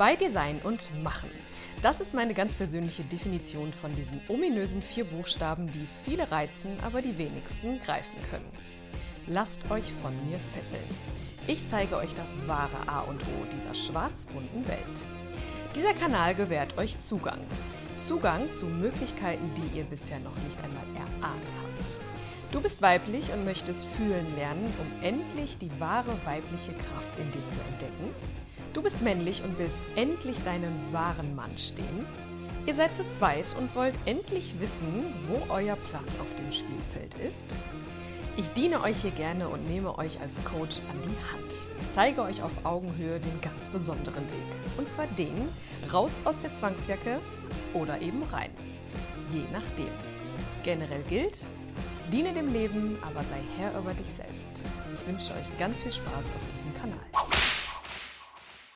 Bei Design und Machen. Das ist meine ganz persönliche Definition von diesen ominösen vier Buchstaben, die viele reizen, aber die wenigsten greifen können. Lasst euch von mir fesseln. Ich zeige euch das wahre A und O dieser schwarz-bunten Welt. Dieser Kanal gewährt euch Zugang. Zugang zu Möglichkeiten, die ihr bisher noch nicht einmal erahnt habt. Du bist weiblich und möchtest fühlen lernen, um endlich die wahre weibliche Kraft in dir zu entdecken Du bist männlich und willst endlich deinen wahren Mann stehen. Ihr seid zu zweit und wollt endlich wissen, wo euer Platz auf dem Spielfeld ist. Ich diene euch hier gerne und nehme euch als Coach an die Hand. Ich zeige euch auf Augenhöhe den ganz besonderen Weg. Und zwar den raus aus der Zwangsjacke oder eben rein. Je nachdem. Generell gilt, diene dem Leben, aber sei Herr über dich selbst. Ich wünsche euch ganz viel Spaß auf diesem Kanal.